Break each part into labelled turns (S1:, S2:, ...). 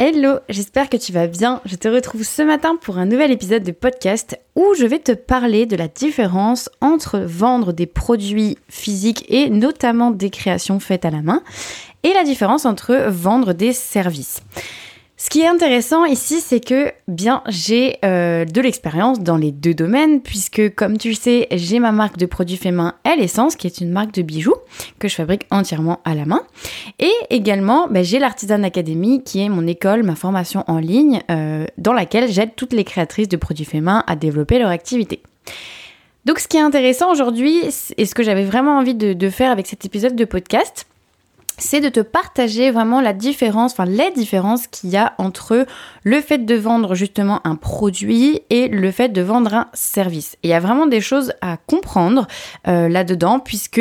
S1: Hello, j'espère que tu vas bien. Je te retrouve ce matin pour un nouvel épisode de podcast où je vais te parler de la différence entre vendre des produits physiques et notamment des créations faites à la main et la différence entre vendre des services. Ce qui est intéressant ici, c'est que bien j'ai euh, de l'expérience dans les deux domaines, puisque comme tu le sais, j'ai ma marque de produits faits main Elle Essence, qui est une marque de bijoux que je fabrique entièrement à la main. Et également, ben, j'ai l'Artisan Academy, qui est mon école, ma formation en ligne, euh, dans laquelle j'aide toutes les créatrices de produits faits main à développer leur activité. Donc ce qui est intéressant aujourd'hui, et ce que j'avais vraiment envie de faire avec cet épisode de podcast, c'est de te partager vraiment la différence, enfin les différences qu'il y a entre le fait de vendre justement un produit et le fait de vendre un service. il y a vraiment des choses à comprendre euh, là-dedans puisque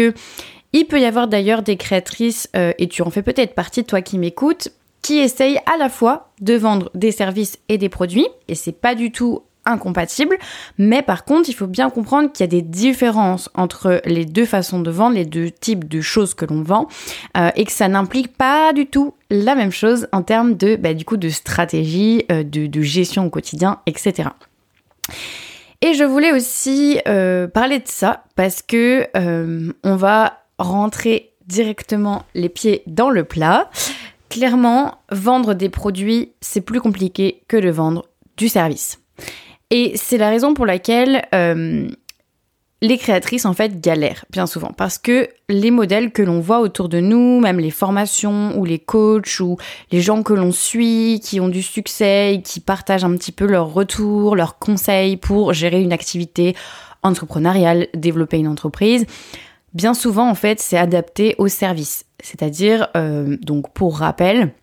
S1: il peut y avoir d'ailleurs des créatrices, euh, et tu en fais peut-être partie, toi qui m'écoutes, qui essayent à la fois de vendre des services et des produits, et c'est pas du tout incompatibles, mais par contre, il faut bien comprendre qu'il y a des différences entre les deux façons de vendre, les deux types de choses que l'on vend, euh, et que ça n'implique pas du tout la même chose en termes de, bah, du coup, de stratégie, euh, de, gestion au quotidien, etc. Et je voulais aussi euh, parler de ça parce que on va rentrer directement les pieds dans le plat. Clairement, vendre des produits, c'est plus compliqué que de vendre du service. Et c'est la raison pour laquelle euh, les créatrices en fait galèrent bien souvent parce que les modèles que l'on voit autour de nous, même les formations ou les coachs ou les gens que l'on suit qui ont du succès qui partagent un petit peu leurs retours, leurs conseils pour gérer une activité entrepreneuriale, développer une entreprise, bien souvent en fait c'est adapté au service. C'est-à-dire, euh, donc pour rappel,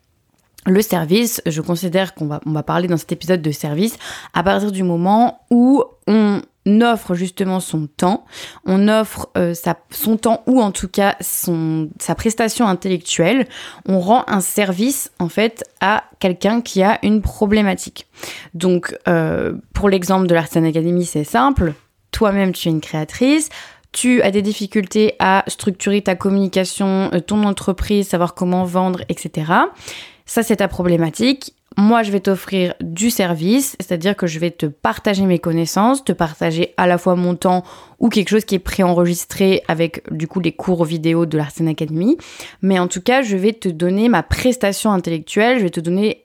S1: le service, je considère qu'on va, on va parler dans cet épisode de service à partir du moment où on offre justement son temps, on offre euh, sa, son temps ou en tout cas son, sa prestation intellectuelle, on rend un service en fait à quelqu'un qui a une problématique. Donc euh, pour l'exemple de l'Artisan Academy, c'est simple, toi-même tu es une créatrice, tu as des difficultés à structurer ta communication, euh, ton entreprise, savoir comment vendre, etc. Ça, c'est ta problématique. Moi, je vais t'offrir du service, c'est-à-dire que je vais te partager mes connaissances, te partager à la fois mon temps ou quelque chose qui est préenregistré avec du coup les cours vidéo de l'Arsen Academy. Mais en tout cas, je vais te donner ma prestation intellectuelle, je vais te donner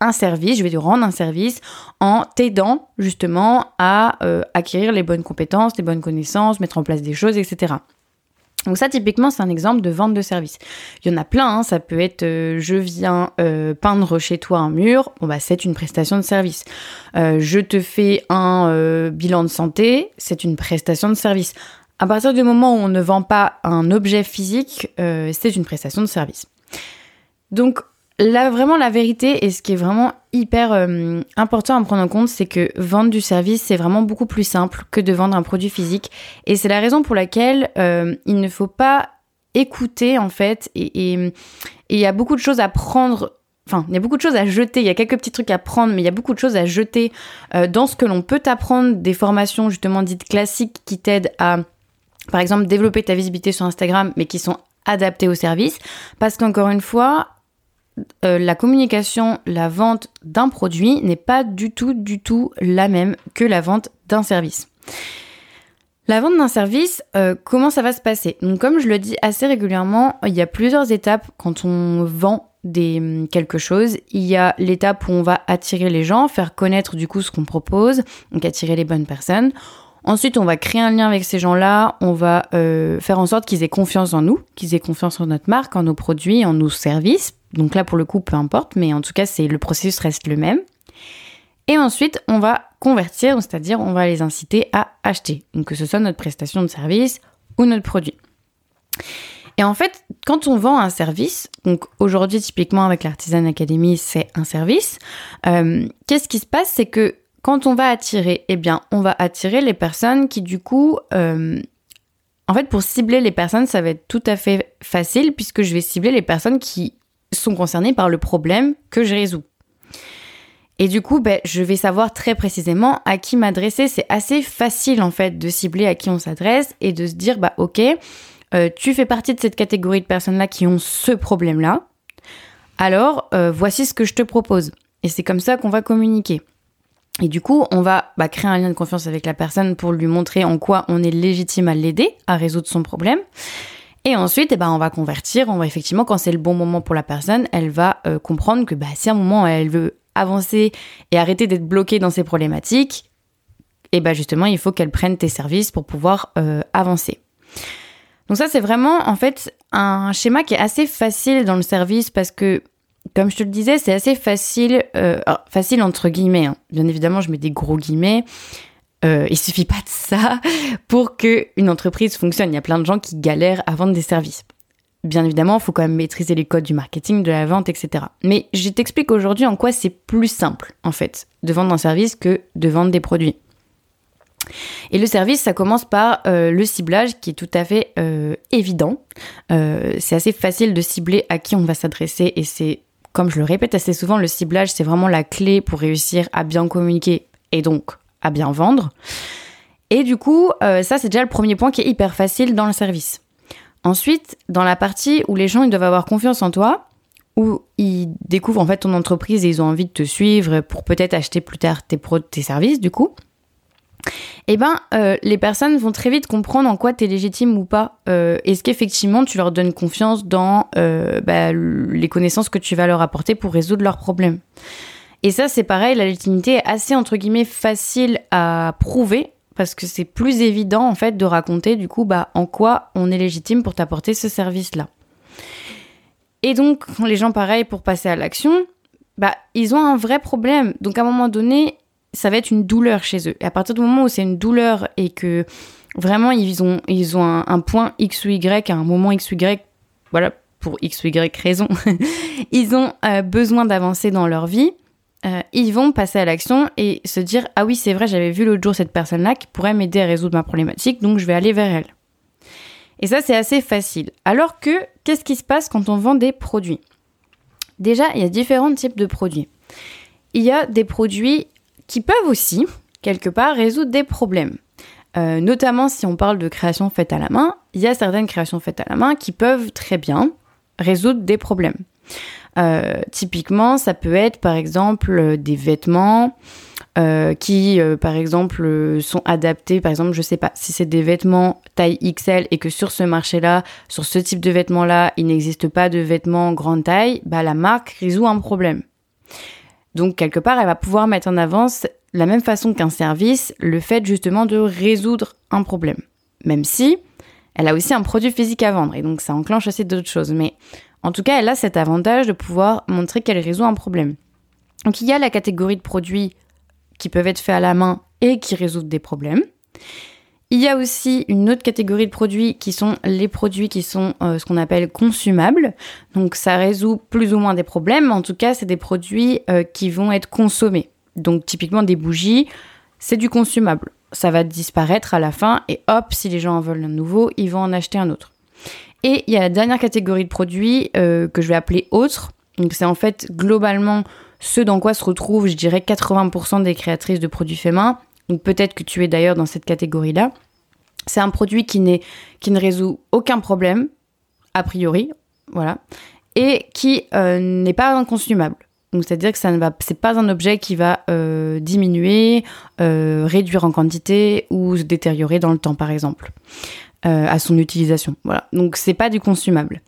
S1: un service, je vais te rendre un service en t'aidant justement à euh, acquérir les bonnes compétences, les bonnes connaissances, mettre en place des choses, etc. Donc ça, typiquement, c'est un exemple de vente de service. Il y en a plein, hein. ça peut être euh, je viens euh, peindre chez toi un mur, bon bah c'est une prestation de service. Euh, je te fais un bilan de santé, c'est une prestation de service. À partir du moment où on ne vend pas un objet physique, c'est une prestation de service. Donc Vraiment, la vérité et ce qui est vraiment hyper euh, important à prendre en compte, c'est que vendre du service, c'est vraiment beaucoup plus simple que de vendre un produit physique. Et c'est la raison pour laquelle euh, il ne faut pas écouter, en fait, et il y a beaucoup de choses à prendre Enfin, il y a beaucoup de choses à jeter, il y a quelques petits trucs à prendre, mais il y a beaucoup de choses à jeter euh, dans ce que l'on peut apprendre des formations justement dites classiques qui t'aident à, par exemple, développer ta visibilité sur Instagram, mais qui sont adaptées au service. Parce qu'encore une fois, euh, la communication, la vente d'un produit n'est pas du tout, du tout la même que la vente d'un service. La vente d'un service, euh, comment ça va se passer? Donc comme je le dis assez régulièrement, il y a plusieurs étapes quand on vend des, hum, quelque chose. Il y a l'étape où on va attirer les gens, faire connaître du coup ce qu'on propose, donc attirer les bonnes personnes. Ensuite, on va créer un lien avec ces gens-là, on va euh, faire en sorte qu'ils aient confiance en nous, qu'ils aient confiance en notre marque, en nos produits, en nos services. Donc là, pour le coup, peu importe, mais en tout cas, c'est le processus reste le même. Et ensuite, on va convertir, c'est-à-dire on va les inciter à acheter, que ce soit notre prestation de service ou notre produit. Et en fait, quand on vend un service, donc aujourd'hui typiquement avec l'Artisan Academy, c'est un service, euh, qu'est-ce qui se passe? C'est que quand on va attirer, eh bien, on va attirer les personnes qui, du coup, euh, en fait, pour cibler les personnes, ça va être tout à fait facile puisque je vais cibler les personnes qui sont concernées par le problème que je résous. Et du coup, ben, je vais savoir très précisément à qui m'adresser. C'est assez facile en fait de cibler à qui on s'adresse et de se dire, bah ok, euh, tu fais partie de cette catégorie de personnes-là qui ont ce problème-là. Alors, euh, voici ce que je te propose. Et c'est comme ça qu'on va communiquer. Et du coup, on va bah, créer un lien de confiance avec la personne pour lui montrer en quoi on est légitime à l'aider à résoudre son problème. Et ensuite, eh ben, on va convertir. On va effectivement, quand c'est le bon moment pour la personne, elle va euh, comprendre que bah, si à un moment elle veut avancer et arrêter d'être bloquée dans ses problématiques, et eh ben justement, il faut qu'elle prenne tes services pour pouvoir euh, avancer. Donc ça, c'est vraiment en fait un schéma qui est assez facile dans le service parce que comme je te le disais, c'est assez facile, euh, facile entre guillemets. Hein. Bien évidemment, je mets des gros guillemets. Euh, il suffit pas de ça pour que une entreprise fonctionne. Il y a plein de gens qui galèrent à vendre des services. Bien évidemment, il faut quand même maîtriser les codes du marketing, de la vente, etc. Mais je t'explique aujourd'hui en quoi c'est plus simple, en fait, de vendre un service que de vendre des produits. Et le service, ça commence par euh, le ciblage qui est tout à fait euh, évident. C'est assez facile de cibler à qui on va s'adresser et c'est comme je le répète assez souvent, le ciblage, c'est vraiment la clé pour réussir à bien communiquer et donc à bien vendre. Et du coup, euh, ça, c'est déjà le premier point qui est hyper facile dans le service. Ensuite, dans la partie où les gens ils doivent avoir confiance en toi, où ils découvrent en fait ton entreprise et ils ont envie de te suivre pour peut-être acheter plus tard tes, tes services, du coup, eh ben, euh, les personnes vont très vite comprendre en quoi tu es légitime ou pas. Euh, Est-ce qu'effectivement, tu leur donnes confiance dans euh, bah, les connaissances que tu vas leur apporter pour résoudre leurs problèmes? Et ça, c'est pareil, la légitimité est assez, entre guillemets, facile à prouver parce que c'est plus évident, en fait, de raconter, du coup, bah, en quoi on est légitime pour t'apporter ce service-là. Et donc, les gens, pareil, pour passer à l'action, bah, ils ont un vrai problème. Donc, à un moment donné, ça va être une douleur chez eux. Et à partir du moment où c'est une douleur et que vraiment ils ont, ils ont un, point X ou Y à un moment X ou Y, voilà, pour X ou Y raison, ils ont euh, besoin d'avancer dans leur vie, euh, ils vont passer à l'action et se dire Ah oui, c'est vrai, j'avais vu l'autre jour cette personne-là qui pourrait m'aider à résoudre ma problématique, donc je vais aller vers elle. Et ça, c'est assez facile. Alors que, qu'est-ce qui se passe quand on vend des produits? Déjà, il y a différents types de produits. Il y a des produits qui peuvent aussi, quelque part, résoudre des problèmes. Euh, notamment si on parle de création faite à la main, il y a certaines créations faites à la main qui peuvent très bien résoudre des problèmes. Euh, typiquement, ça peut être par exemple des vêtements euh, qui, par exemple, sont adaptés. Par exemple, je sais pas si c'est des vêtements taille XL et que sur ce marché-là, sur ce type de vêtements-là, il n'existe pas de vêtements grande taille, bah la marque résout un problème. Donc quelque part, elle va pouvoir mettre en avance, la même façon qu'un service, le fait justement de résoudre un problème. Même si elle a aussi un produit physique à vendre, et donc ça enclenche aussi d'autres choses. Mais en tout cas, elle a cet avantage de pouvoir montrer qu'elle résout un problème. Donc il y a la catégorie de produits qui peuvent être faits à la main et qui résoudent des problèmes. Il y a aussi une autre catégorie de produits qui sont les produits qui sont euh, ce qu'on appelle consumables. Donc ça résout plus ou moins des problèmes, en tout cas c'est des produits euh, qui vont être consommés. Donc typiquement des bougies, c'est du consumable. Ça va disparaître à la fin et hop, si les gens en veulent un nouveau, ils vont en acheter un autre. Et il y a la dernière catégorie de produits euh, que je vais appeler autres. Donc c'est en fait globalement ce dans quoi se retrouvent, je dirais, 80% des créatrices de produits faits main. Donc peut-être que tu es d'ailleurs dans cette catégorie-là. C'est un produit qui, qui ne résout aucun problème, a priori, voilà, et qui euh, n'est pas inconsumable. Donc c'est-à-dire que ça ne va, c'est pas un objet qui va euh, diminuer, euh, réduire en quantité ou se détériorer dans le temps, par exemple, à son utilisation. Voilà. Donc c'est pas du consumable.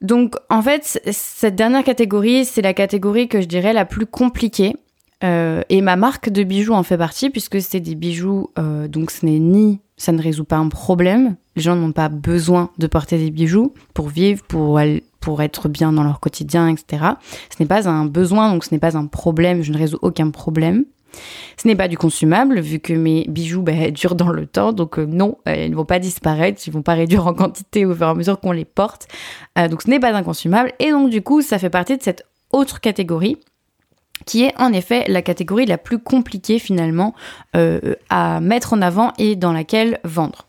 S1: Donc en fait, cette dernière catégorie, c'est la catégorie que je dirais la plus compliquée euh, et ma marque de bijoux en fait partie puisque c'est des bijoux, euh, donc ce n'est ni, ça ne résout pas un problème. Les gens n'ont pas besoin de porter des bijoux pour vivre, pour, être bien dans leur quotidien, etc. Ce n'est pas un besoin, donc ce n'est pas un problème. Je ne résous aucun problème. Ce n'est pas du consumable, vu que mes bijoux bah, durent dans le temps, donc euh, non, ils ne vont pas disparaître, ils ne vont pas réduire en quantité au fur et à mesure qu'on les porte. donc ce n'est pas un consumable, et donc du coup, ça fait partie de cette autre catégorie qui est en effet la catégorie la plus compliquée finalement euh, à mettre en avant et dans laquelle vendre.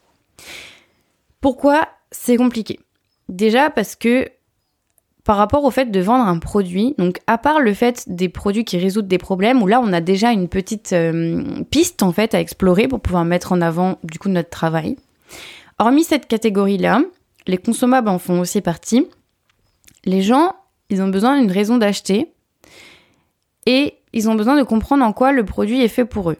S1: Pourquoi c'est compliqué? Déjà parce que par rapport au fait de vendre un produit, donc à part le fait des produits qui résoudent des problèmes, où là on a déjà une petite euh, piste en fait à explorer pour pouvoir mettre en avant du coup notre travail. Hormis cette catégorie-là, les consommables en font aussi partie. Les gens ils ont besoin d'une raison d'acheter et ils ont besoin de comprendre en quoi le produit est fait pour eux.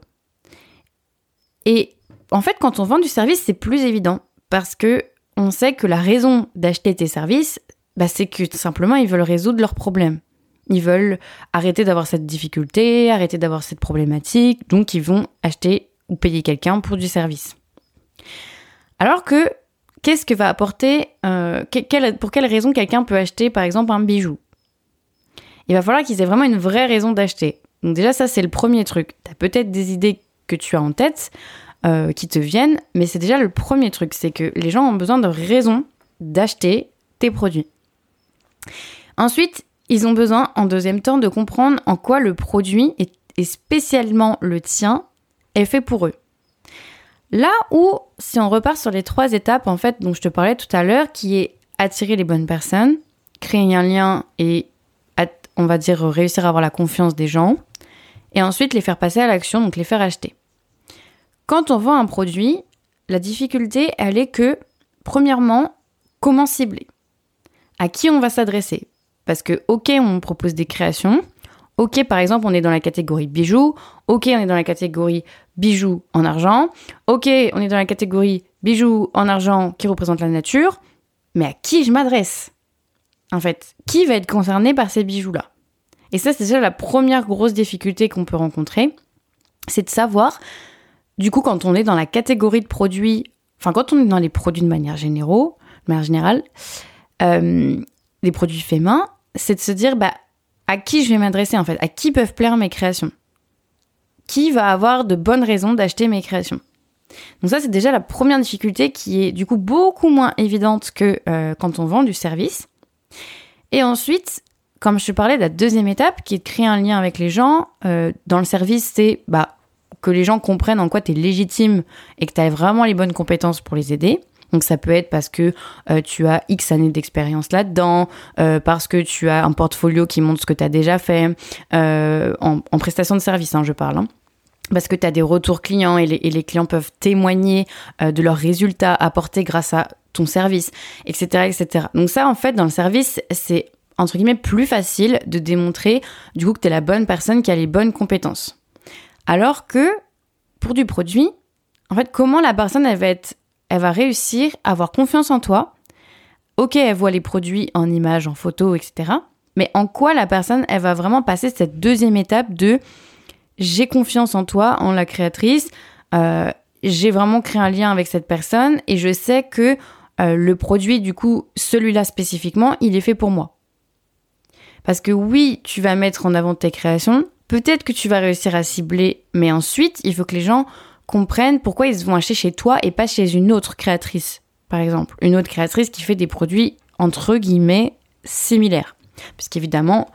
S1: Et en fait, quand on vend du service, c'est plus évident parce que on sait que la raison d'acheter tes services, bah, c'est que tout simplement ils veulent résoudre leurs problèmes. Ils veulent arrêter d'avoir cette difficulté, arrêter d'avoir cette problématique, donc ils vont acheter ou payer quelqu'un pour du service. Alors que, qu'est-ce que va apporter, euh, pour quelle raison quelqu'un peut acheter par exemple un bijou? Il va falloir qu'ils aient vraiment une vraie raison d'acheter. Donc déjà ça c'est le premier truc. Tu as peut-être des idées que tu as en tête euh, qui te viennent, mais c'est déjà le premier truc, c'est que les gens ont besoin de raisons d'acheter tes produits. Ensuite, ils ont besoin, en deuxième temps, de comprendre en quoi le produit, et spécialement le tien, est fait pour eux. Là où, si on repart sur les trois étapes, en fait, dont je te parlais tout à l'heure, qui est attirer les bonnes personnes, créer un lien et, on va dire, réussir à avoir la confiance des gens, et ensuite les faire passer à l'action, donc les faire acheter. Quand on vend un produit, la difficulté, elle est que, premièrement, comment cibler? À qui on va s'adresser? Parce que, ok, on propose des créations. Ok, par exemple, on est dans la catégorie bijoux. Ok, on est dans la catégorie bijoux en argent. Ok, on est dans la catégorie bijoux en argent qui représente la nature. Mais à qui je m'adresse? En fait, qui va être concerné par ces bijoux-là? Et ça, c'est déjà la première grosse difficulté qu'on peut rencontrer. C'est de savoir, du coup, quand on est dans la catégorie de produits, enfin, quand on est dans les produits de manière, générale, de manière générale, euh, les produits faits main, c'est de se dire bah, à qui je vais m'adresser en fait, à qui peuvent plaire mes créations, qui va avoir de bonnes raisons d'acheter mes créations? Donc ça c'est déjà la première difficulté qui est du coup beaucoup moins évidente que euh, quand on vend du service. Et ensuite, comme je te parlais de la deuxième étape, qui est de créer un lien avec les gens, euh, dans le service, c'est bah, que les gens comprennent en quoi tu es légitime et que tu as vraiment les bonnes compétences pour les aider. Donc ça peut être parce que euh, tu as X années d'expérience là-dedans, euh, parce que tu as un portfolio qui montre ce que tu as déjà fait, en, prestation de service, hein, je parle. Hein. parce que tu as des retours clients et les, clients peuvent témoigner de leurs résultats apportés grâce à ton service, etc., etc. Donc ça, en fait, dans le service, c'est entre guillemets plus facile de démontrer du coup que tu es la bonne personne qui a les bonnes compétences. Alors que pour du produit, en fait, comment la personne elle va être elle va réussir à avoir confiance en toi? Ok, elle voit les produits en images, en photos, etc. Mais en quoi la personne, elle va vraiment passer cette deuxième étape de j'ai confiance en toi, en la créatrice, euh, j'ai vraiment créé un lien avec cette personne et je sais que euh, le produit, du coup, celui-là spécifiquement, il est fait pour moi. Parce que oui, tu vas mettre en avant tes créations, peut-être que tu vas réussir à cibler, mais ensuite, il faut que les gens comprennent pourquoi ils vont acheter chez toi et pas chez une autre créatrice, par exemple. Une autre créatrice qui fait des produits, entre guillemets, similaires. Puisqu'évidemment,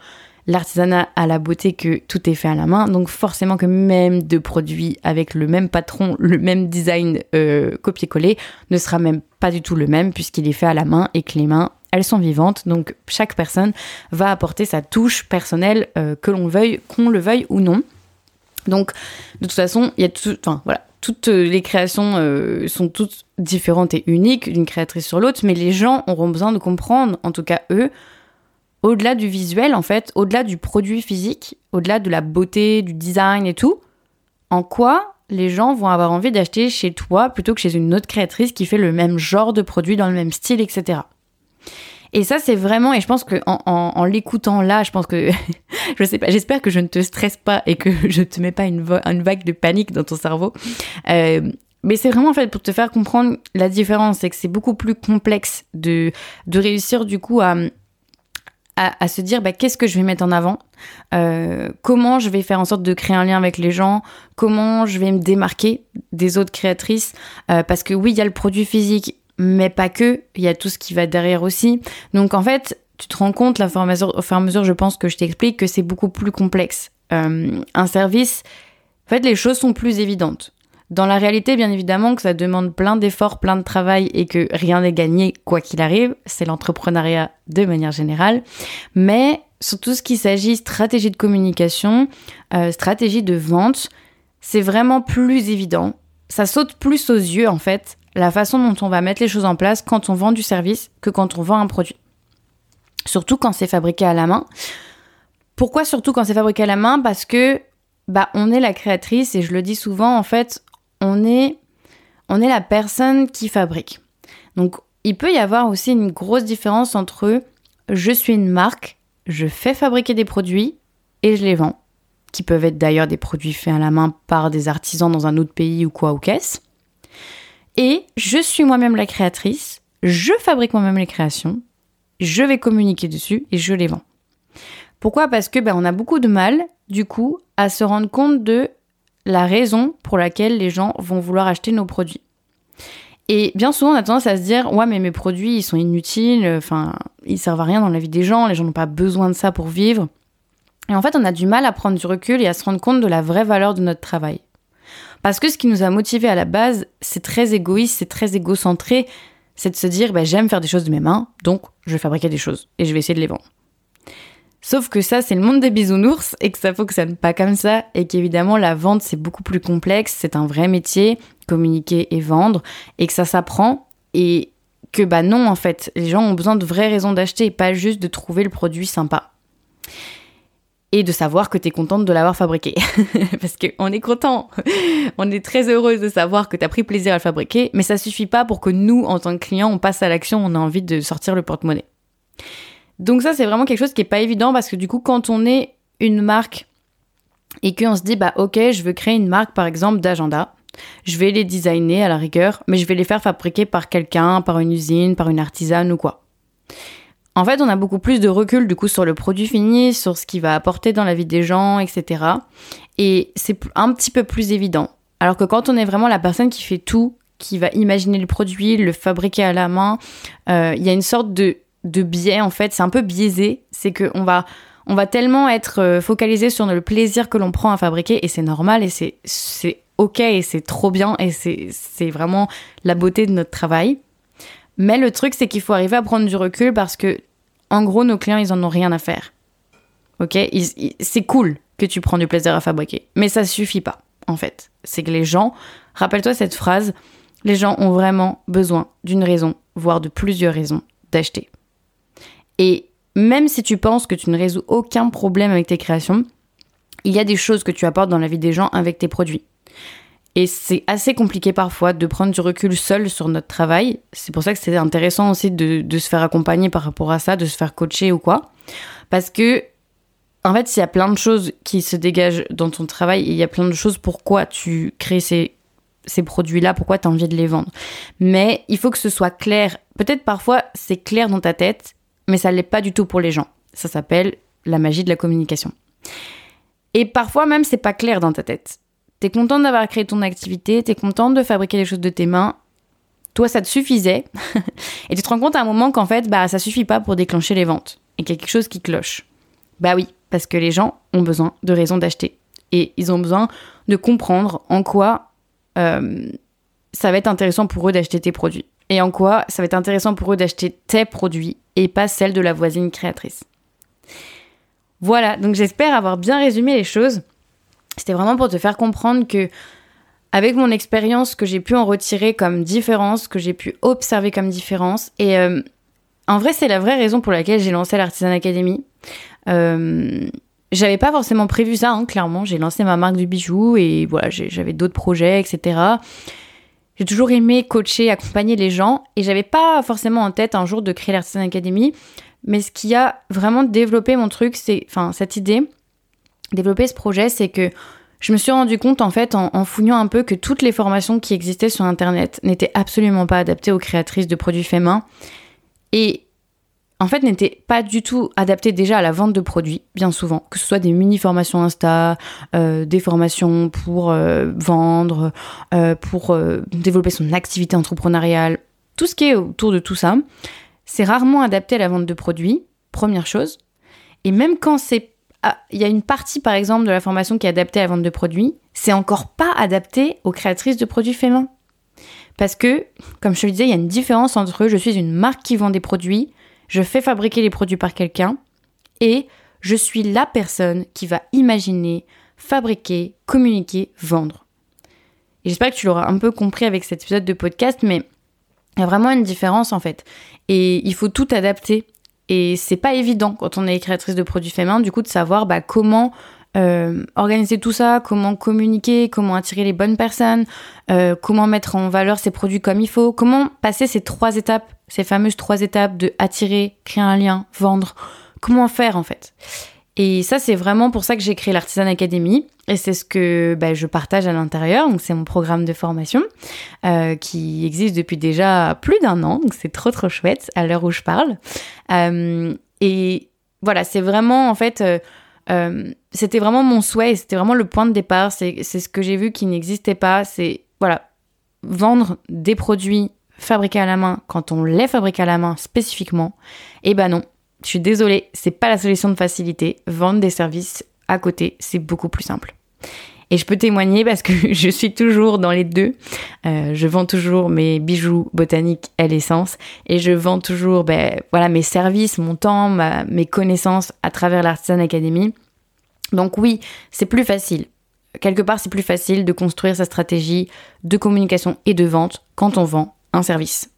S1: l'artisanat a la beauté que tout est fait à la main, donc forcément que même deux produits avec le même patron, le même design euh, copié-collé, ne sera même pas du tout le même puisqu'il est fait à la main et que les mains, elles sont vivantes, donc chaque personne va apporter sa touche personnelle, euh, que l'on veuille, qu'on le veuille ou non. Donc, de toute façon, il y a tout, enfin voilà, toutes les créations euh, sont toutes différentes et uniques d'une créatrice sur l'autre, mais les gens auront besoin de comprendre, en tout cas eux, au-delà du visuel, en fait, au-delà du produit physique, au-delà de la beauté, du design et tout, en quoi les gens vont avoir envie d'acheter chez toi plutôt que chez une autre créatrice qui fait le même genre de produit dans le même style, etc. Et ça, c'est vraiment, et je pense que en, l'écoutant là, je pense que, je sais pas, j'espère que je ne te stresse pas et que je te mets pas une, vague de panique dans ton cerveau. Euh, mais c'est vraiment en fait pour te faire comprendre la différence, c'est que c'est beaucoup plus complexe de réussir du coup à, à, se dire bah, qu'est-ce que je vais mettre en avant, euh, comment je vais faire en sorte de créer un lien avec les gens, comment je vais me démarquer des autres créatrices, euh, parce que oui, il y a le produit physique, mais pas que, il y a tout ce qui va derrière aussi. Donc en fait, tu te rends compte la au fur et à mesure, je pense que je t'explique que c'est beaucoup plus complexe. Euh, un service, en fait, les choses sont plus évidentes. Dans la réalité, bien évidemment, que ça demande plein d'efforts, plein de travail et que rien n'est gagné quoi qu'il arrive. C'est l'entrepreneuriat de manière générale. Mais sur tout ce qui s'agit stratégie de communication, euh, stratégie de vente, c'est vraiment plus évident. Ça saute plus aux yeux, en fait, la façon dont on va mettre les choses en place quand on vend du service que quand on vend un produit. Surtout quand c'est fabriqué à la main. Pourquoi surtout quand c'est fabriqué à la main? Parce que bah on est la créatrice et je le dis souvent en fait, on est on est la personne qui fabrique. Donc il peut y avoir aussi une grosse différence entre je suis une marque, je fais fabriquer des produits et je les vends, qui peuvent être d'ailleurs des produits faits à la main par des artisans dans un autre pays ou quoi ou qu'est-ce. Et je suis moi-même la créatrice, je fabrique moi-même les créations, je vais communiquer dessus et je les vends. Pourquoi? Parce que ben, on a beaucoup de mal, du coup, à se rendre compte de la raison pour laquelle les gens vont vouloir acheter nos produits. Et bien souvent, on a tendance à se dire, ouais, mais mes produits, ils sont inutiles, enfin, ils servent à rien dans la vie des gens, les gens n'ont pas besoin de ça pour vivre. Et en fait, on a du mal à prendre du recul et à se rendre compte de la vraie valeur de notre travail. Parce que ce qui nous a motivés à la base, c'est très égoïste, c'est très égocentré, c'est de se dire, bah, j'aime faire des choses de mes mains, donc je vais fabriquer des choses et je vais essayer de les vendre. Sauf que ça, c'est le monde des bisounours et que ça fonctionne pas comme ça et qu'évidemment, la vente, c'est beaucoup plus complexe, c'est un vrai métier, communiquer et vendre, et que ça s'apprend et que bah non, en fait, les gens ont besoin de vraies raisons d'acheter et pas juste de trouver le produit sympa. Et de savoir que tu es contente de l'avoir fabriqué. Parce qu'on est content. On est très heureuse de savoir que tu as pris plaisir à le fabriquer, mais ça suffit pas pour que nous, en tant que clients, on passe à l'action, on a envie de sortir le porte-monnaie. Donc ça, c'est vraiment quelque chose qui est pas évident parce que du coup, quand on est une marque et qu'on se dit, bah ok, je veux créer une marque par exemple d'agenda, je vais les designer à la rigueur, mais je vais les faire fabriquer par quelqu'un, par une usine, par une artisane ou quoi. En fait, on a beaucoup plus de recul du coup sur le produit fini, sur ce qu'il va apporter dans la vie des gens, etc. Et c'est un petit peu plus évident. Alors que quand on est vraiment la personne qui fait tout, qui va imaginer le produit, le fabriquer à la main, euh, il y a une sorte de de biais en fait, c'est un peu biaisé, c'est qu'on va on va tellement être euh, focalisé sur le plaisir que l'on prend à fabriquer et c'est normal et c'est c'est ok et c'est trop bien et c'est c'est vraiment la beauté de notre travail. Mais le truc c'est qu'il faut arriver à prendre du recul parce que en gros nos clients ils en ont rien à faire. Ok, c'est cool que tu prends du plaisir à fabriquer, mais ça suffit pas en fait. C'est que les gens, rappelle-toi cette phrase, les gens ont vraiment besoin d'une raison, voire de plusieurs raisons d'acheter. Et même si tu penses que tu ne résous aucun problème avec tes créations, il y a des choses que tu apportes dans la vie des gens avec tes produits. Et c'est assez compliqué parfois de prendre du recul seul sur notre travail. C'est pour ça que c'est intéressant aussi de, se faire accompagner par rapport à ça, de se faire coacher ou quoi. Parce que, en fait, il y a plein de choses qui se dégagent dans ton travail il y a plein de choses pourquoi tu crées ces, ces produits-là, pourquoi tu as envie de les vendre. Mais il faut que ce soit clair. Peut-être parfois c'est clair dans ta tête mais ça l'est pas du tout pour les gens. Ça s'appelle la magie de la communication. Et parfois même c'est pas clair dans ta tête. T'es contente d'avoir créé ton activité, t'es contente de fabriquer les choses de tes mains. Toi, ça te suffisait. et tu te rends compte à un moment qu'en fait, bah, ça suffit pas pour déclencher les ventes. Et qu'il y a quelque chose qui cloche. Bah oui, parce que les gens ont besoin de raisons d'acheter. Et ils ont besoin de comprendre en quoi euh, ça va être intéressant pour eux d'acheter tes produits et en quoi ça va être intéressant pour eux d'acheter tes produits et pas celle de la voisine créatrice. Voilà, donc j'espère avoir bien résumé les choses. C'était vraiment pour te faire comprendre que avec mon expérience, que j'ai pu en retirer comme différence, que j'ai pu observer comme différence. Et euh, en vrai, c'est la vraie raison pour laquelle j'ai lancé l'Artisan Academy. Euh, j'avais pas forcément prévu ça, hein, clairement. J'ai lancé ma marque du bijou et voilà, j'avais d'autres projets, etc. J'ai toujours aimé coacher, accompagner les gens et j'avais pas forcément en tête un jour de créer l'Artisan Academy. Mais ce qui a vraiment développé mon truc, c'est, enfin, cette idée, développer ce projet, c'est que je me suis rendu compte en fait en, en, fouillant un peu que toutes les formations qui existaient sur internet n'étaient absolument pas adaptées aux créatrices de produits faits main. Et en fait, n'était pas du tout adapté déjà à la vente de produits, bien souvent, que ce soit des mini-formations Insta, euh, des formations pour euh, vendre, euh, pour développer son activité entrepreneuriale, tout ce qui est autour de tout ça, c'est rarement adapté à la vente de produits, première chose. Et même quand c'est... Ah, il y a une partie, par exemple, de la formation qui est adaptée à la vente de produits, c'est encore pas adapté aux créatrices de produits faits main. Parce que, comme je le disais, il y a une différence entre je suis une marque qui vend des produits je fais fabriquer les produits par quelqu'un et je suis la personne qui va imaginer, fabriquer, communiquer, vendre. J'espère que tu l'auras un peu compris avec cet épisode de podcast, mais il y a vraiment une différence en fait. Et il faut tout adapter Et c'est pas évident quand on est créatrice de produits faits main, du coup, de savoir bah, comment euh, organiser tout ça, comment communiquer, comment attirer les bonnes personnes, euh, comment mettre en valeur ces produits comme il faut, comment passer ces trois étapes, ces fameuses trois étapes de attirer, créer un lien, vendre, comment faire en fait. Et ça, c'est vraiment pour ça que j'ai créé l'Artisan Academy. Et c'est ce que bah, je partage à l'intérieur. Donc, c'est mon programme de formation euh, qui existe depuis déjà plus d'un an. Donc, c'est trop, trop chouette à l'heure où je parle. Et voilà, c'est vraiment, en fait, euh c'était vraiment mon souhait. C'était vraiment le point de départ. C'est ce que j'ai vu qui n'existait pas. C'est, voilà, vendre des produits fabriqués à la main quand on les fabrique à la main spécifiquement. Et ben non, je suis désolée, c'est pas la solution de facilité. Vendre des services à côté, c'est beaucoup plus simple. Et je peux témoigner parce que je suis toujours dans les deux. Euh, je vends toujours mes bijoux botaniques à l'essence et je vends toujours ben, voilà, mes services, mon temps, mes connaissances à travers l'Artisan Academy. Donc oui, c'est plus facile. Quelque part, c'est plus facile de construire sa stratégie de communication et de vente quand on vend un service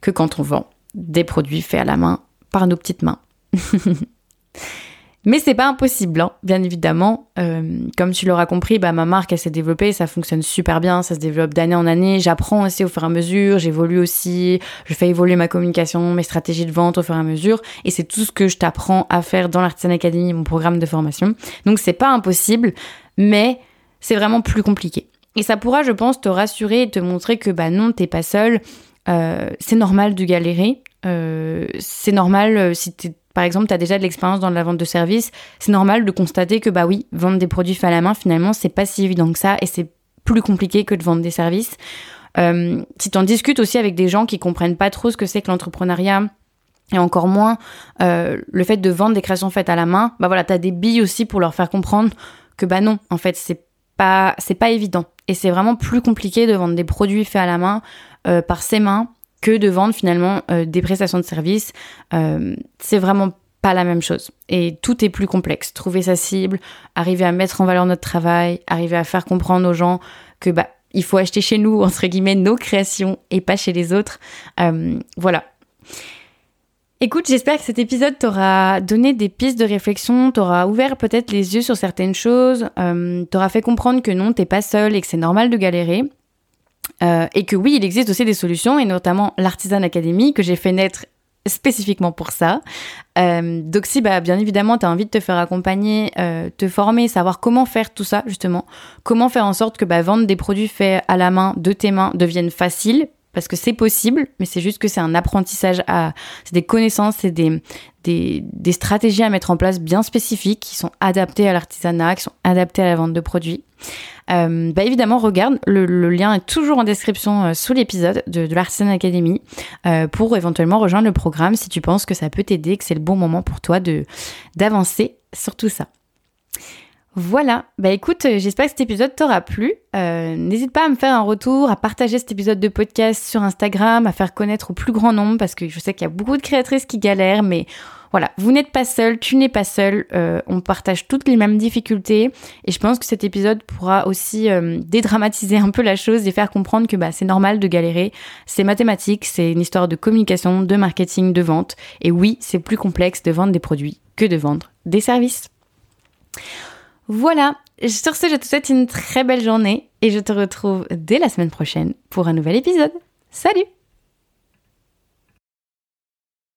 S1: que quand on vend des produits faits à la main par nos petites mains. Mais c'est pas impossible, hein, bien évidemment. Euh, comme tu l'auras compris, bah, ma marque, elle s'est développée, ça fonctionne super bien, ça se développe d'année en année. J'apprends aussi au fur et à mesure, j'évolue aussi, je fais évoluer ma communication, mes stratégies de vente au fur et à mesure. Et c'est tout ce que je t'apprends à faire dans l'Artisan Academy, mon programme de formation. Donc c'est pas impossible, mais c'est vraiment plus compliqué. Et ça pourra, je pense, te rassurer et te montrer que bah non, t'es pas seul. Euh, c'est normal de galérer. Euh, c'est normal euh, si par exemple, tu as déjà de l'expérience dans la vente de services, c'est normal de constater que bah oui, vendre des produits faits à la main, finalement, c'est pas si évident que ça et c'est plus compliqué que de vendre des services. Euh, si tu en discutes aussi avec des gens qui comprennent pas trop ce que c'est que l'entrepreneuriat, et encore moins euh, le fait de vendre des créations faites à la main, bah voilà, tu as des billes aussi pour leur faire comprendre que bah non, en fait, c'est pas c'est pas évident et c'est vraiment plus compliqué de vendre des produits faits à la main euh, par ses mains que de vendre finalement euh, des prestations de services. Euh, c'est vraiment pas la même chose. Et tout est plus complexe. Trouver sa cible, arriver à mettre en valeur notre travail, arriver à faire comprendre aux gens que bah il faut acheter chez nous entre guillemets nos créations et pas chez les autres. Euh, voilà. Écoute, j'espère que cet épisode t'aura donné des pistes de réflexion, t'aura ouvert peut-être les yeux sur certaines choses, euh, t'aura fait comprendre que non, t'es pas seul et que c'est normal de galérer. Euh, et que oui, il existe aussi des solutions, et notamment l'Artisan Academy, que j'ai fait naître spécifiquement pour ça. Euh, donc si bah, bien évidemment tu as envie de te faire accompagner, euh, te former, savoir comment faire tout ça justement, comment faire en sorte que bah, vendre des produits faits à la main de tes mains devienne facile, parce que c'est possible, mais c'est juste que c'est un apprentissage à, c'est des connaissances, c'est des, des, des, stratégies à mettre en place bien spécifiques qui sont adaptées à l'artisanat, qui sont adaptées à la vente de produits. Euh, bah évidemment, regarde, le, lien est toujours en description euh, sous l'épisode de, de Academy euh, pour éventuellement rejoindre le programme si tu penses que ça peut t'aider, que c'est le bon moment pour toi de d'avancer sur tout ça. Voilà, bah écoute, j'espère que cet épisode t'aura plu. N'hésite pas à me faire un retour, à partager cet épisode de podcast sur Instagram, à faire connaître au plus grand nombre parce que je sais qu'il y a beaucoup de créatrices qui galèrent, mais voilà, vous n'êtes pas seul, tu n'es pas seul, euh, on partage toutes les mêmes difficultés et je pense que cet épisode pourra aussi euh, dédramatiser un peu la chose et faire comprendre que bah, c'est normal de galérer, c'est mathématique, c'est une histoire de communication, de marketing, de vente et oui, c'est plus complexe de vendre des produits que de vendre des services. Voilà, sur ce, je te souhaite une très belle journée et je te retrouve dès la semaine prochaine pour un nouvel épisode. Salut